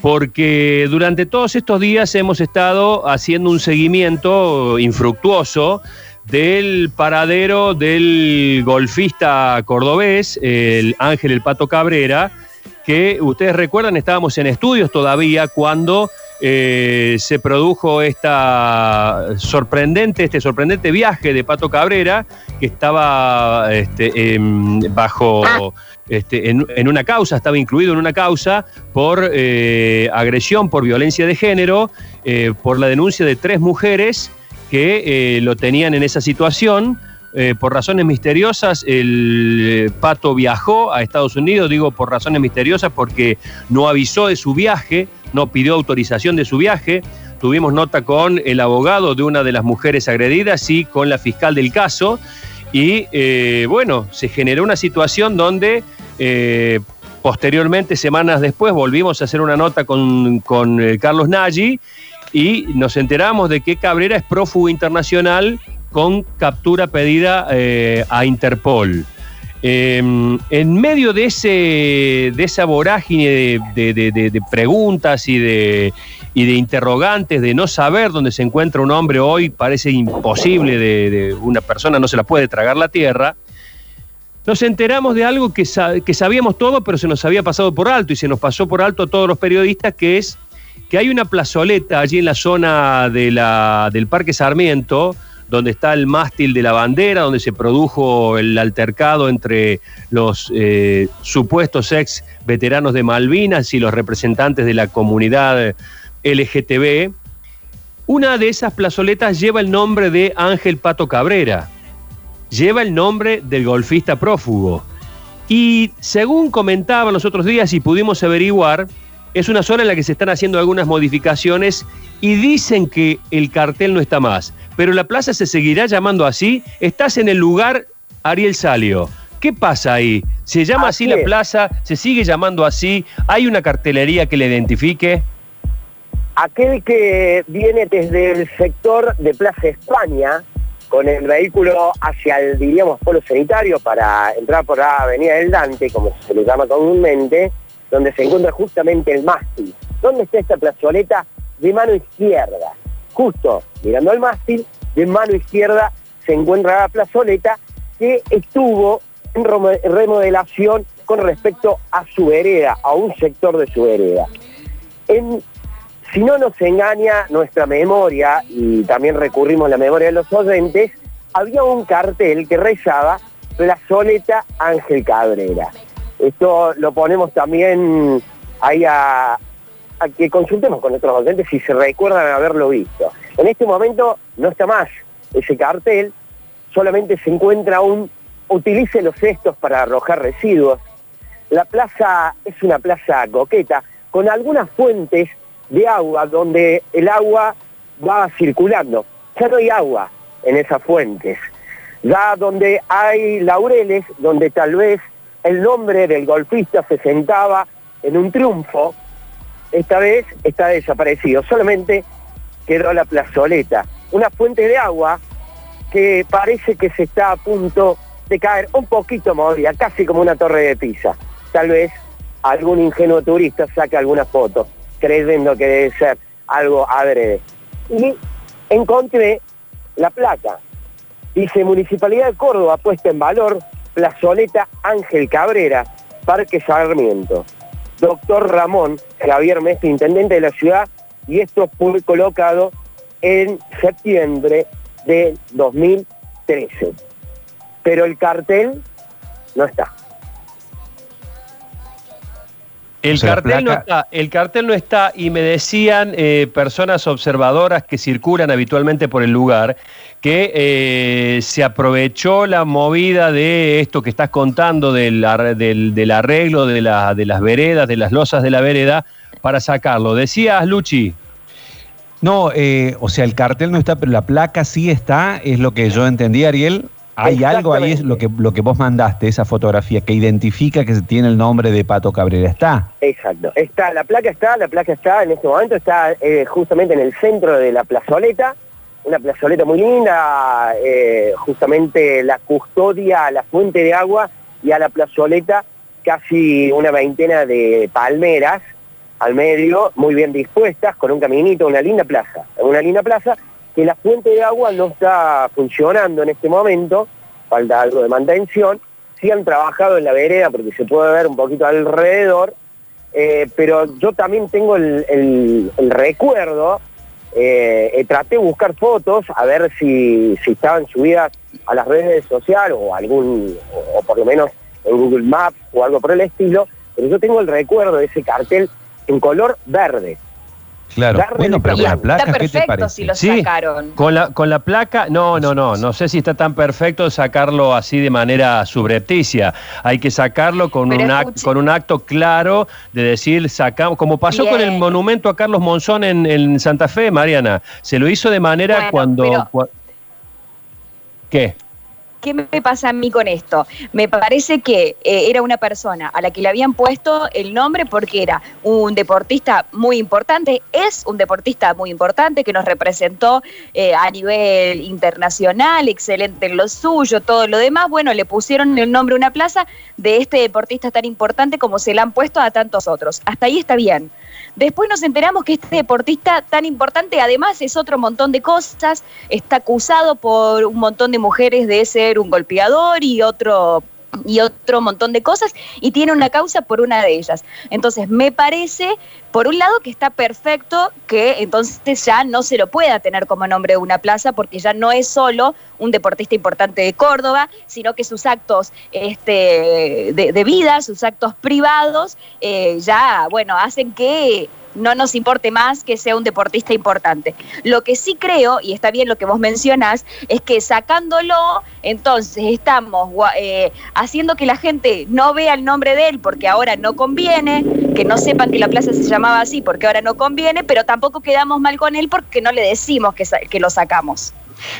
porque durante todos estos días hemos estado haciendo un seguimiento infructuoso del paradero del golfista cordobés, el Ángel El Pato Cabrera, que ustedes recuerdan, estábamos en estudios todavía cuando eh, se produjo esta sorprendente, este sorprendente viaje de Pato Cabrera, que estaba este, bajo, este, en, una causa, estaba incluido en una causa por eh, agresión, por violencia de género, eh, por la denuncia de tres mujeres que lo tenían en esa situación. por razones misteriosas, el pato viajó a Estados Unidos, digo por razones misteriosas porque no avisó de su viaje, no pidió autorización de su viaje. Tuvimos nota con el abogado de una de las mujeres agredidas y con la fiscal del caso. Y eh, bueno, se generó una situación donde eh, posteriormente, semanas después, volvimos a hacer una nota con, eh, Carlos Nagy y nos enteramos de que Cabrera es prófugo internacional con captura pedida a Interpol. Em, en medio de, ese, de esa vorágine de, preguntas y de, y de interrogantes, de no saber dónde se encuentra un hombre hoy, parece imposible de, una persona, no se la puede tragar la tierra, nos enteramos de algo que, que sabíamos todo, pero se nos había pasado por alto y se nos pasó por alto a todos los periodistas, que es que hay una plazoleta allí en la zona de la, del Parque Sarmiento, donde está el mástil de la bandera, donde se produjo el altercado entre los eh, supuestos ex veteranos de Malvinas y los representantes de la comunidad LGTB. Una de esas plazoletas lleva el nombre de Ángel Pato Cabrera, lleva el nombre del golfista prófugo. Y según comentaban los otros días y pudimos averiguar, es una zona en la que se están haciendo algunas modificaciones y dicen que el cartel no está más. Pero la plaza se seguirá llamando así. Estás en el lugar Ariel Salio. ¿Qué pasa ahí? ¿Se llama así, la plaza? ¿Se sigue llamando así? ¿Hay una cartelería que le identifique? Aquel que viene desde el sector de Plaza España, con el vehículo hacia el, diríamos, polo sanitario para entrar por la Avenida del Dante, como se le llama comúnmente, donde se encuentra justamente el mástil. ¿Dónde está esta plazoleta? De mano izquierda. Justo mirando al mástil, de mano izquierda se encuentra la plazoleta que estuvo en remodelación con respecto a su vereda, a un sector de su vereda. Si no nos engaña nuestra memoria, y también recurrimos a la memoria de los oyentes, había un cartel que rezaba Plazoleta Ángel Cabrera. Esto lo ponemos también ahí a, que consultemos con nuestros docentes si se recuerdan haberlo visto. En este momento no está más ese cartel, solamente se encuentra un utilice los cestos para arrojar residuos. La plaza es una plaza coqueta, con algunas fuentes de agua donde el agua va circulando. Ya no hay agua en esas fuentes. Ya donde hay laureles, donde tal vez el nombre del golfista se sentaba en un triunfo, esta vez está desaparecido, solamente quedó la plazoleta, una fuente de agua que parece que se está a punto de caer un poquito movida, casi como una torre de pizza. Tal vez algún ingenuo turista saque alguna foto, creyendo que debe ser algo adrede. Y encontré la placa. Dice Municipalidad de Córdoba puesta en valor Plazoleta Ángel Cabrera, Parque Sarmiento. Doctor Ramón Javier Mestre, intendente de la ciudad, y esto fue colocado en septiembre de 2013. Pero el cartel no está. El cartel, no está, el cartel no está y me decían eh, personas observadoras que circulan habitualmente por el lugar que eh, se aprovechó la movida de esto que estás contando del, del, arreglo de, la, de las veredas, de las losas de la vereda, para sacarlo. Decías, Luchi. No, eh, o sea, el cartel no está, pero la placa sí está, es lo que yo entendí, Ariel. Hay algo ahí, es lo que, lo que vos mandaste, esa fotografía, que identifica que tiene el nombre de Pato Cabrera. ¿Está? Exacto. Está, la placa está, la placa está en este momento, está eh, justamente en el centro de la plazoleta, una plazoleta muy linda, eh, justamente la custodia a la fuente de agua y a la plazoleta casi una veintena de palmeras al medio, muy bien dispuestas, con un caminito, una linda plaza, una linda plaza, que la fuente de agua no está funcionando en este momento, falta algo de mantención, sí han trabajado en la vereda porque se puede ver un poquito alrededor, eh, pero yo también tengo el, recuerdo, eh, traté de buscar fotos a ver si, si, estaban subidas a las redes sociales o algún, o por lo menos en Google Maps o algo por el estilo, pero yo tengo el recuerdo de ese cartel en color verde. Claro, bueno, pero con la placa, ¿qué te parece? Si lo sacaron. Con la, con la placa, no, no, no, no sé si está tan perfecto sacarlo así de manera subrepticia. Hay que sacarlo con, un, con un acto claro de decir, sacamos, como pasó con el monumento a Carlos Monzón en, Santa Fe, Mariana. Se lo hizo de manera cuando... ¿Qué? ¿Qué me pasa a mí con esto? Me parece que eh, era una persona a la que le habían puesto el nombre porque era un deportista muy importante, es un deportista muy importante que nos representó eh, a nivel internacional, excelente en lo suyo, todo lo demás. Bueno, le pusieron el nombre a una plaza de este deportista tan importante como se le han puesto a tantos otros. Hasta ahí está bien. Después nos enteramos que este deportista tan importante, además es otro montón de cosas, está acusado por un montón de mujeres de ser un golpeador y otro y otro montón de cosas y tiene una causa por una de ellas. Entonces, me parece, por un lado, que está perfecto que entonces ya no se lo pueda tener como nombre de una plaza porque ya no es solo un deportista importante de Córdoba, sino que sus actos este, de, vida, sus actos privados, eh, ya, bueno, hacen que no nos importe más que sea un deportista importante. Lo que sí creo, y está bien lo que vos mencionás, es que sacándolo, entonces estamos eh, haciendo que la gente no vea el nombre de él porque ahora no conviene, que no sepan que la plaza se llamaba así porque ahora no conviene, pero tampoco quedamos mal con él porque no le decimos que, que lo sacamos.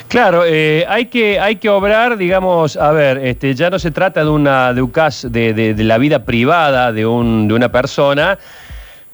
Claro, eh, hay, que, hay que obrar, digamos, a ver, este, ya no se trata de una de de, de, la vida privada de, un, de una persona,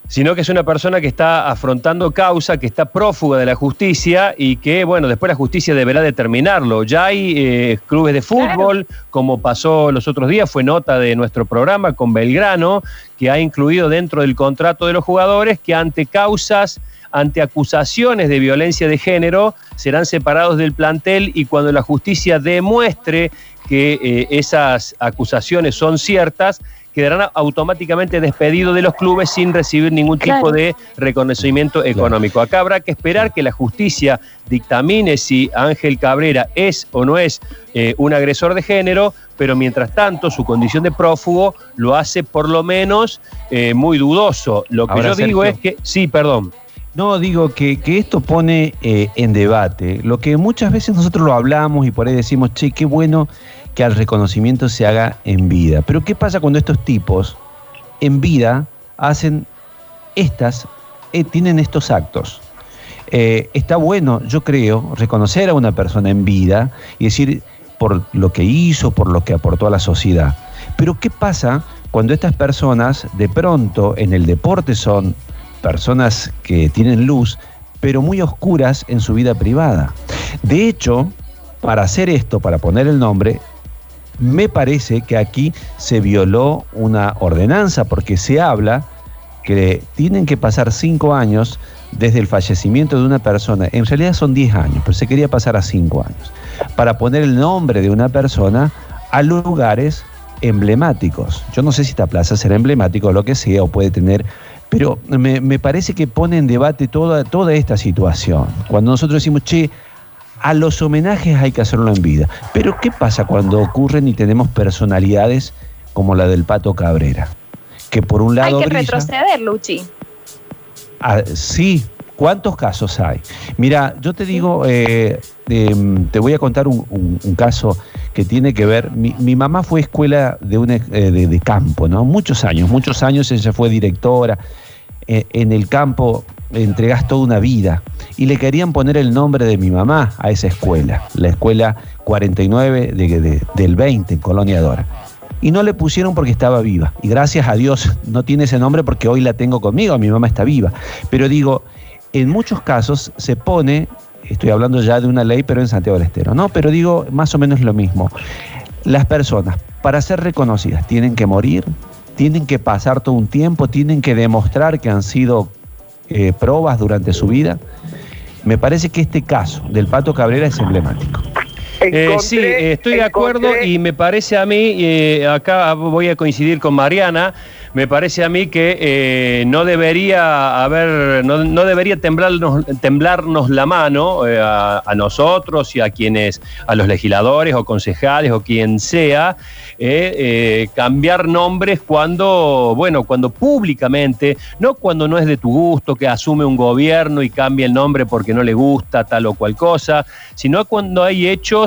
sino que es una persona que está afrontando causa, que está prófuga de la justicia y que, bueno, después la justicia deberá determinarlo. Ya hay eh, clubes de fútbol, como pasó los otros días, fue nota de nuestro programa con Belgrano, que ha incluido dentro del contrato de los jugadores que ante causas, ante acusaciones de violencia de género, serán separados del plantel y cuando la justicia demuestre que eh, esas acusaciones son ciertas, quedarán automáticamente despedidos de los clubes sin recibir ningún tipo de reconocimiento económico. Acá habrá que esperar que la justicia dictamine si Ángel Cabrera es o no es eh, un agresor de género, pero mientras tanto su condición de prófugo lo hace por lo menos eh, muy dudoso. Lo que yo digo es que, sí, perdón. No, digo que, esto pone eh, en debate lo que muchas veces nosotros lo hablamos y por ahí decimos, che, qué bueno que el reconocimiento se haga en vida. Pero ¿qué pasa cuando estos tipos en vida hacen estas, eh, tienen estos actos? Eh, está bueno, yo creo, reconocer a una persona en vida y decir por lo que hizo, por lo que aportó a la sociedad. Pero ¿qué pasa cuando estas personas de pronto en el deporte son personas que tienen luz, pero muy oscuras en su vida privada? De hecho, para hacer esto, para poner el nombre, me parece que aquí se violó una ordenanza porque se habla que tienen que pasar cinco años desde el fallecimiento de una persona. En realidad son diez años, pero se quería pasar a cinco años. Para poner el nombre de una persona a lugares emblemáticos. Yo no sé si esta plaza será emblemática o lo que sea, o puede tener pero me, me, parece que pone en debate toda, toda esta situación. Cuando nosotros decimos, che, a los homenajes hay que hacerlo en vida. Pero ¿qué pasa cuando ocurren y tenemos personalidades como la del Pato Cabrera? Que por un lado... Hay que retroceder, Luchi. Ah, sí, ¿cuántos casos hay? Mira, yo te digo, eh, em, te voy a contar un, caso que tiene que ver, mi, mamá fue escuela de, un, eh, de, campo, ¿no? Muchos años, muchos años ella fue directora. Eh, en el campo entregas toda una vida. Y le querían poner el nombre de mi mamá a esa escuela, la escuela 49 del 20 en Colonia Dora. Y no le pusieron porque estaba viva. Y gracias a Dios no tiene ese nombre porque hoy la tengo conmigo, mi mamá está viva. Pero digo, en muchos casos se pone, estoy hablando ya de una ley, pero en Santiago del Estero, ¿no? Pero digo más o menos lo mismo. Las personas, para ser reconocidas, tienen que morir, tienen que pasar todo un tiempo, tienen que demostrar que han sido eh, pruebas durante su vida. Me parece que este caso del Pato Cabrera es emblemático. Eh, sí, estoy de acuerdo y me parece a mí, eh, acá voy a coincidir con Mariana, me parece a mí que eh, no debería haber, no, debería temblarnos, temblarnos la mano eh, a, nosotros y a quienes, a los legisladores o concejales o quien sea, cambiar nombres cuando, bueno, cuando públicamente, no cuando no es de tu gusto, que asume un gobierno y cambia el nombre porque no le gusta tal o cual cosa, sino cuando hay hechos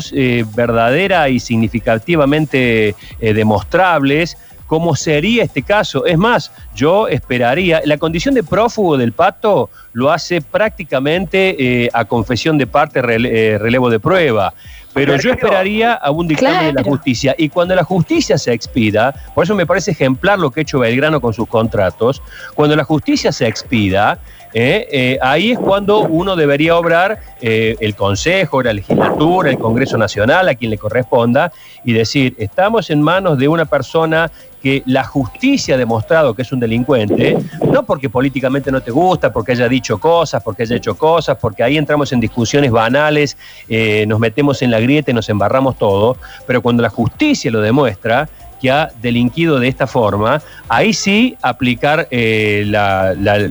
verdadera y significativamente demostrables cómo sería este caso. Es más, yo esperaría, la condición de prófugo del pato lo hace prácticamente eh, a confesión de parte, eh, relevo de prueba. Pero yo esperaría a un dictamen de la justicia. Y cuando la justicia se expida, por eso me parece ejemplar lo que ha hecho Belgrano con sus contratos, cuando la justicia se expida, eh, ahí es cuando uno debería obrar el Consejo, la legislatura, el Congreso Nacional, a quien le corresponda, y decir, estamos en manos de una persona que la justicia ha demostrado que es un delincuente, no porque políticamente no te gusta, porque haya dicho cosas, porque haya hecho cosas, porque ahí entramos en discusiones banales, eh, nos metemos en la grieta y nos embarramos todo, pero cuando la justicia lo demuestra, que ha delinquido de esta forma, ahí sí aplicar eh,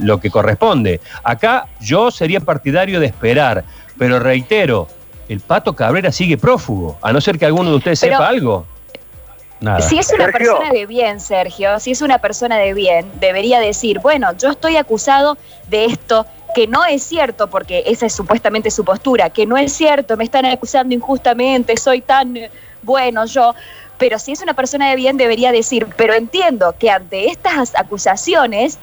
lo que corresponde. Acá yo sería partidario de esperar, pero reitero, el Pato Cabrera sigue prófugo, a no ser que alguno de ustedes sepa algo. Si es una persona de bien, Sergio, si es una persona de bien, debería decir, bueno, yo estoy acusado de esto, que no es cierto, porque esa es supuestamente su postura, que no es cierto, me están acusando injustamente, soy tan eh, bueno yo. Pero si es una persona de bien, debería decir, pero entiendo que ante estas acusaciones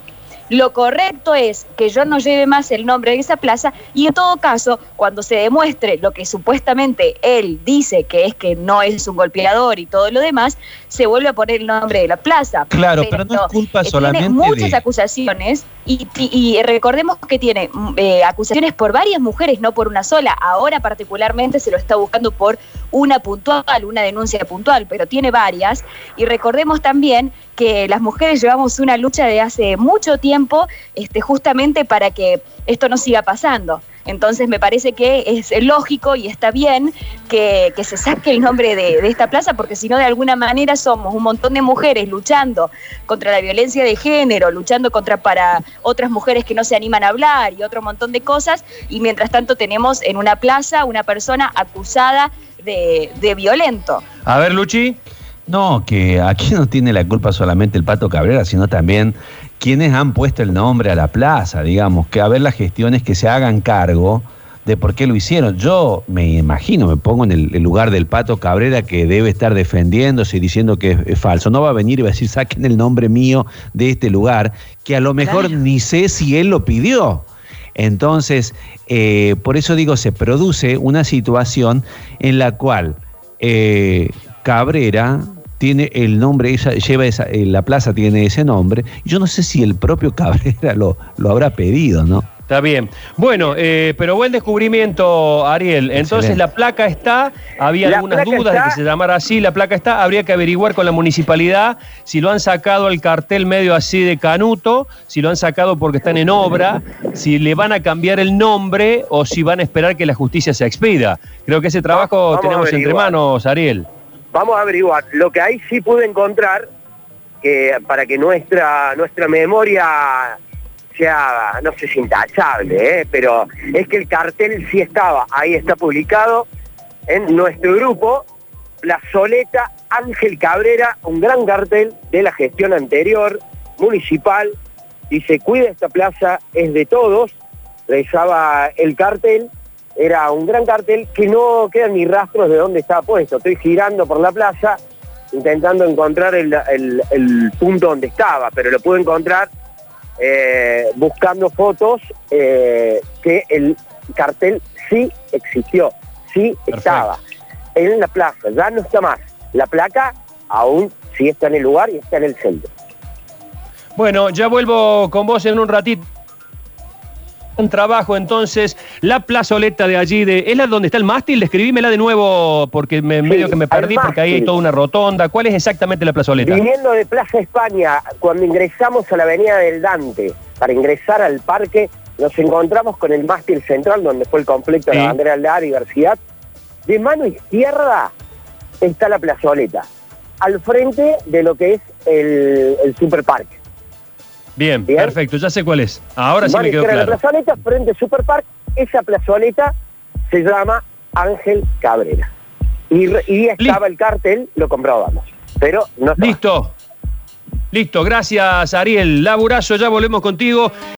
lo correcto es que yo no lleve más el nombre de esa plaza y en todo caso, cuando se demuestre lo que supuestamente él dice que es que no es un golpeador y todo lo demás, se vuelve a poner el nombre de la plaza. Claro, pero, no es culpa eh, solamente Tiene muchas acusaciones y, recordemos que tiene mm, eh, acusaciones por varias mujeres, no por una sola. Ahora particularmente se lo está buscando por una puntual, una denuncia puntual, pero tiene varias. Y recordemos también que las mujeres llevamos una lucha de hace mucho tiempo este, justamente para que esto no siga pasando. Entonces me parece que es lógico y está bien que, se saque el nombre de, esta plaza, porque si no, de alguna manera somos un montón de mujeres luchando contra la violencia de género, luchando contra para otras mujeres que no se animan a hablar y otro montón de cosas, y mientras tanto tenemos en una plaza una persona acusada de, de violento. A ver, Luchi. No, que aquí no tiene la culpa solamente el Pato Cabrera, sino también quienes han puesto el nombre a la plaza, digamos, que a ver las gestiones que se hagan cargo de por qué lo hicieron. Yo me imagino, me pongo en el, lugar del Pato Cabrera que debe estar defendiéndose y diciendo que es, falso. No va a venir y va a decir, saquen el nombre mío de este lugar, que a lo mejor ni sé si él lo pidió. Entonces, eh, por eso digo, se produce una situación en la cual eh, Cabrera tiene el nombre, ella lleva esa, eh, la plaza tiene ese nombre. Yo no sé si el propio Cabrera lo, lo habrá pedido, ¿no? Está bien. Bueno, eh, pero buen descubrimiento, Ariel. Entonces la placa está, había algunas dudas de que se llamara así, la placa está, habría que averiguar con la municipalidad si lo han sacado al cartel medio así de Canuto, si lo han sacado porque están en obra, si le van a cambiar el nombre o si van a esperar que la justicia se expida. Creo que ese trabajo tenemos entre manos, Ariel vamos a averiguar. Lo que ahí sí pude encontrar, que para que nuestra, nuestra memoria no sé si intachable, ¿eh? pero es que el cartel sí estaba, ahí está publicado en nuestro grupo, Plazoleta Ángel Cabrera, un gran cartel de la gestión anterior, municipal, dice, cuida esta plaza, es de todos, rezaba el cartel, era un gran cartel que no quedan ni rastros de dónde estaba puesto. Estoy girando por la plaza intentando encontrar el, punto donde estaba, pero lo pude encontrar eh, buscando fotos eh, que el cartel sí existió, sí estaba en la plaza, ya no está más. La placa aún sí está en el lugar y está en el centro. Bueno, ya vuelvo con vos en un ratito. Trabajo entonces, la plazoleta de allí, de, ¿es la donde está el mástil? Describímela de nuevo porque me, Sí, medio que me perdí porque ahí hay toda una rotonda. ¿Cuál es exactamente la plazoleta? Viniendo de Plaza España, cuando ingresamos a la Avenida del Dante, para ingresar al parque, nos encontramos con el mástil central, donde fue el conflicto de la bandera de la diversidad. De mano izquierda está la plazoleta, al frente de lo que es el, el superparque. Bien, Bien. perfecto, ya sé cuál es. Ahora sí me quedó de la claro. plazoleta, frente al superparque, esa plazoleta se llama Ángel Cabrera. Y, estaba el cartel, lo comprobamos. Pero no estaba. Listo. Listo, gracias Ariel. Laburazo, ya volvemos contigo.